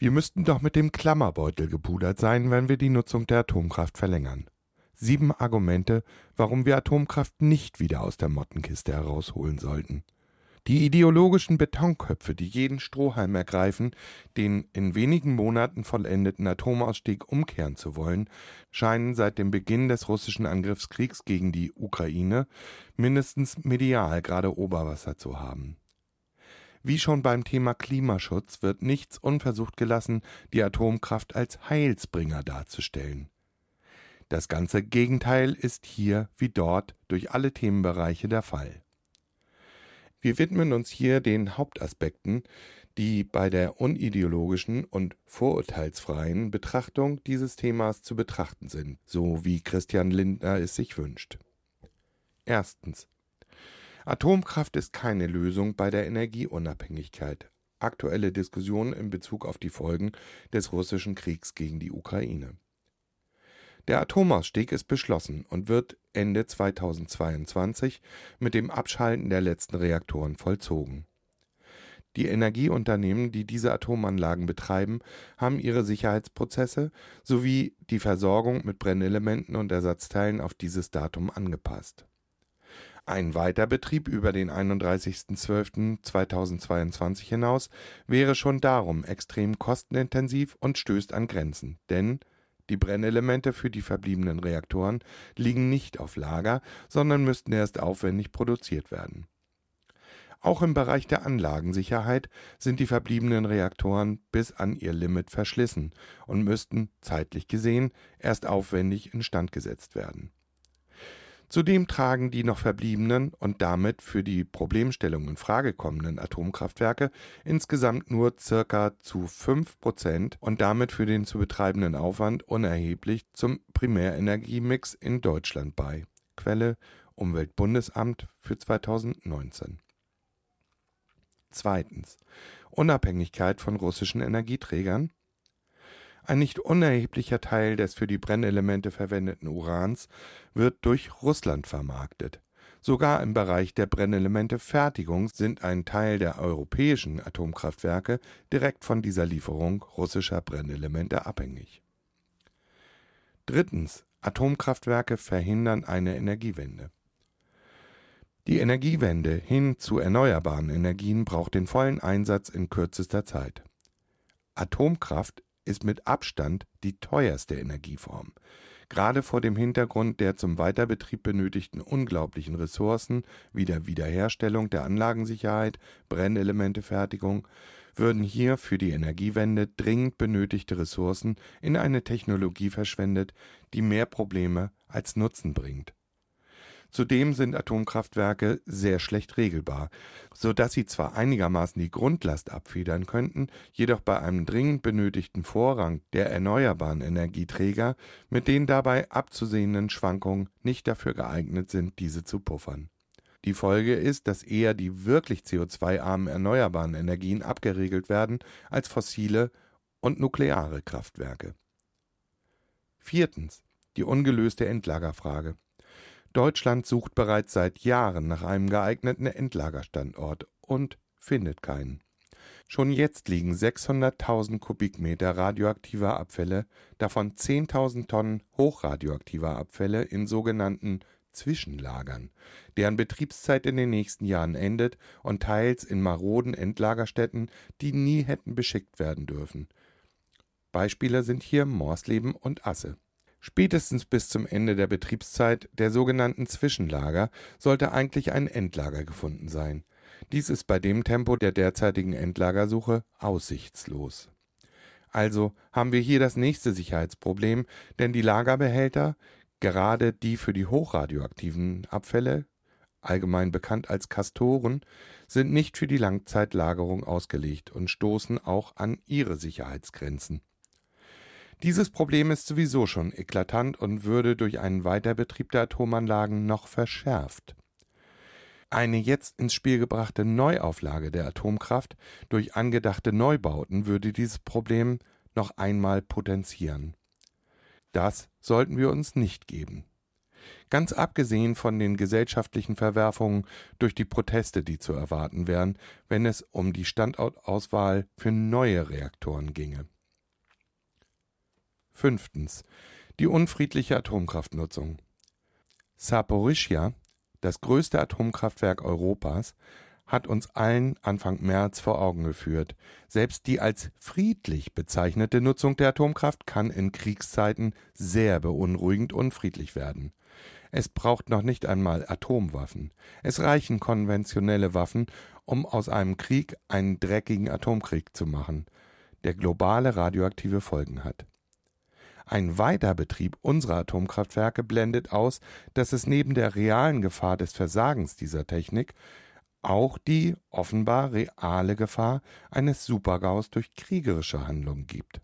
Wir müssten doch mit dem Klammerbeutel gepudert sein, wenn wir die Nutzung der Atomkraft verlängern. Sieben Argumente, warum wir Atomkraft nicht wieder aus der Mottenkiste herausholen sollten. Die ideologischen Betonköpfe, die jeden Strohhalm ergreifen, den in wenigen Monaten vollendeten Atomausstieg umkehren zu wollen, scheinen seit dem Beginn des russischen Angriffskriegs gegen die Ukraine mindestens medial gerade Oberwasser zu haben. Wie schon beim Thema Klimaschutz wird nichts unversucht gelassen, die Atomkraft als Heilsbringer darzustellen. Das ganze Gegenteil ist hier wie dort durch alle Themenbereiche der Fall. Wir widmen uns hier den Hauptaspekten, die bei der unideologischen und vorurteilsfreien Betrachtung dieses Themas zu betrachten sind, so wie Christian Lindner es sich wünscht. Erstens. Atomkraft ist keine Lösung bei der Energieunabhängigkeit. Aktuelle Diskussionen in Bezug auf die Folgen des russischen Kriegs gegen die Ukraine. Der Atomausstieg ist beschlossen und wird Ende 2022 mit dem Abschalten der letzten Reaktoren vollzogen. Die Energieunternehmen, die diese Atomanlagen betreiben, haben ihre Sicherheitsprozesse sowie die Versorgung mit Brennelementen und Ersatzteilen auf dieses Datum angepasst. Ein Weiterbetrieb über den 31.12.2022 hinaus wäre schon darum extrem kostenintensiv und stößt an Grenzen, denn die Brennelemente für die verbliebenen Reaktoren liegen nicht auf Lager, sondern müssten erst aufwendig produziert werden. Auch im Bereich der Anlagensicherheit sind die verbliebenen Reaktoren bis an ihr Limit verschlissen und müssten, zeitlich gesehen, erst aufwendig instand gesetzt werden Zudem tragen die noch verbliebenen und damit für die Problemstellung in Frage kommenden Atomkraftwerke insgesamt nur circa zu 5 Prozent und damit für den zu betreibenden Aufwand unerheblich zum Primärenergiemix in Deutschland bei. Quelle Umweltbundesamt für 2019. Zweitens. Unabhängigkeit von russischen Energieträgern ein nicht unerheblicher Teil des für die Brennelemente verwendeten Urans wird durch Russland vermarktet. Sogar im Bereich der Brennelementefertigung sind ein Teil der europäischen Atomkraftwerke direkt von dieser Lieferung russischer Brennelemente abhängig. Drittens. Atomkraftwerke verhindern eine Energiewende. Die Energiewende hin zu erneuerbaren Energien braucht den vollen Einsatz in kürzester Zeit. Atomkraft ist mit Abstand die teuerste Energieform. Gerade vor dem Hintergrund der zum Weiterbetrieb benötigten unglaublichen Ressourcen wie der Wiederherstellung der Anlagensicherheit, Brennelementefertigung, würden hier für die Energiewende dringend benötigte Ressourcen in eine Technologie verschwendet, die mehr Probleme als Nutzen bringt Zudem sind Atomkraftwerke sehr schlecht regelbar, so dass sie zwar einigermaßen die Grundlast abfedern könnten, jedoch bei einem dringend benötigten Vorrang der erneuerbaren Energieträger mit den dabei abzusehenden Schwankungen nicht dafür geeignet sind, diese zu puffern. Die Folge ist, dass eher die wirklich CO2-armen erneuerbaren Energien abgeregelt werden als fossile und nukleare Kraftwerke. Viertens. Die ungelöste Endlagerfrage Deutschland sucht bereits seit Jahren nach einem geeigneten Endlagerstandort und findet keinen. Schon jetzt liegen 600.000 Kubikmeter radioaktiver Abfälle, davon 10.000 Tonnen hochradioaktiver Abfälle in sogenannten Zwischenlagern, deren Betriebszeit in den nächsten Jahren endet und teils in maroden Endlagerstätten, die nie hätten beschickt werden dürfen. Beispiele sind hier Morsleben und Asse Spätestens bis zum Ende der Betriebszeit der sogenannten Zwischenlager sollte eigentlich ein Endlager gefunden sein. Dies ist bei dem Tempo der derzeitigen Endlagersuche aussichtslos. Also haben wir hier das nächste Sicherheitsproblem, denn die Lagerbehälter, gerade die für die hochradioaktiven Abfälle, allgemein bekannt als Kastoren, sind nicht für die Langzeitlagerung ausgelegt und stoßen auch an ihre Sicherheitsgrenzen dieses Problem ist sowieso schon eklatant und würde durch einen Weiterbetrieb der Atomanlagen noch verschärft. Eine jetzt ins Spiel gebrachte Neuauflage der Atomkraft durch angedachte Neubauten würde dieses Problem noch einmal potenzieren. Das sollten wir uns nicht geben. Ganz abgesehen von den gesellschaftlichen Verwerfungen durch die Proteste, die zu erwarten wären, wenn es um die Standortauswahl für neue Reaktoren ginge. Fünftens. Die unfriedliche Atomkraftnutzung. Saporischja, das größte Atomkraftwerk Europas, hat uns allen Anfang März vor Augen geführt. Selbst die als friedlich bezeichnete Nutzung der Atomkraft kann in Kriegszeiten sehr beunruhigend unfriedlich werden. Es braucht noch nicht einmal Atomwaffen. Es reichen konventionelle Waffen, um aus einem Krieg einen dreckigen Atomkrieg zu machen, der globale radioaktive Folgen hat. Ein Weiterbetrieb unserer Atomkraftwerke blendet aus, dass es neben der realen Gefahr des Versagens dieser Technik auch die offenbar reale Gefahr eines Supergaus durch kriegerische Handlungen gibt.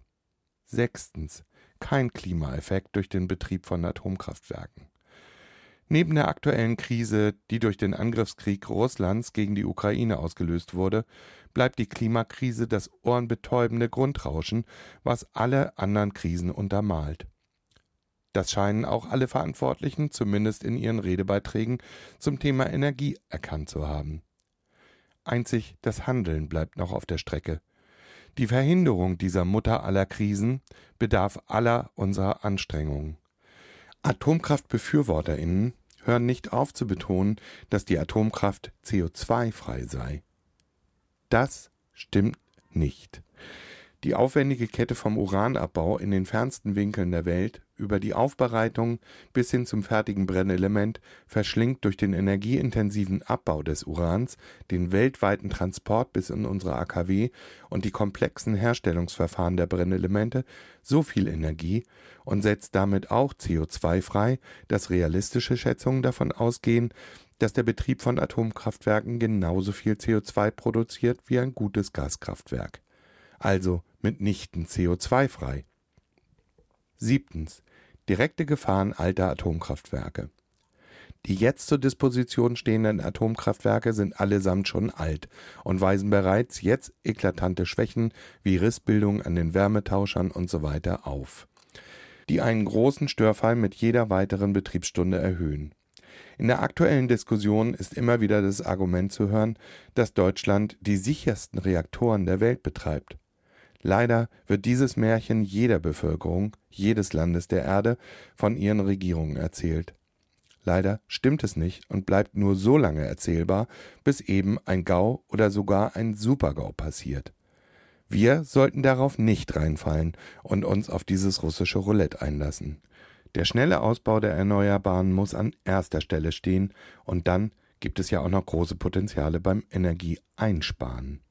Sechstens. Kein Klimaeffekt durch den Betrieb von Atomkraftwerken. Neben der aktuellen Krise, die durch den Angriffskrieg Russlands gegen die Ukraine ausgelöst wurde, bleibt die Klimakrise das ohrenbetäubende Grundrauschen, was alle anderen Krisen untermalt. Das scheinen auch alle Verantwortlichen, zumindest in ihren Redebeiträgen, zum Thema Energie erkannt zu haben. Einzig das Handeln bleibt noch auf der Strecke. Die Verhinderung dieser Mutter aller Krisen bedarf aller unserer Anstrengungen. Atomkraftbefürworterinnen hören nicht auf zu betonen, dass die Atomkraft CO2-frei sei. Das stimmt nicht. Die aufwendige Kette vom Uranabbau in den fernsten Winkeln der Welt über die Aufbereitung bis hin zum fertigen Brennelement verschlingt durch den energieintensiven Abbau des Urans, den weltweiten Transport bis in unsere AKW und die komplexen Herstellungsverfahren der Brennelemente so viel Energie und setzt damit auch CO2 frei, dass realistische Schätzungen davon ausgehen, dass der Betrieb von Atomkraftwerken genauso viel CO2 produziert wie ein gutes Gaskraftwerk. Also mitnichten CO2-frei. Siebtens. Direkte Gefahren alter Atomkraftwerke. Die jetzt zur Disposition stehenden Atomkraftwerke sind allesamt schon alt und weisen bereits jetzt eklatante Schwächen wie Rissbildung an den Wärmetauschern usw. So auf, die einen großen Störfall mit jeder weiteren Betriebsstunde erhöhen. In der aktuellen Diskussion ist immer wieder das Argument zu hören, dass Deutschland die sichersten Reaktoren der Welt betreibt. Leider wird dieses Märchen jeder Bevölkerung jedes Landes der Erde von ihren Regierungen erzählt. Leider stimmt es nicht und bleibt nur so lange erzählbar, bis eben ein GAU oder sogar ein Supergau passiert. Wir sollten darauf nicht reinfallen und uns auf dieses russische Roulette einlassen. Der schnelle Ausbau der Erneuerbaren muss an erster Stelle stehen und dann gibt es ja auch noch große Potenziale beim Energieeinsparen.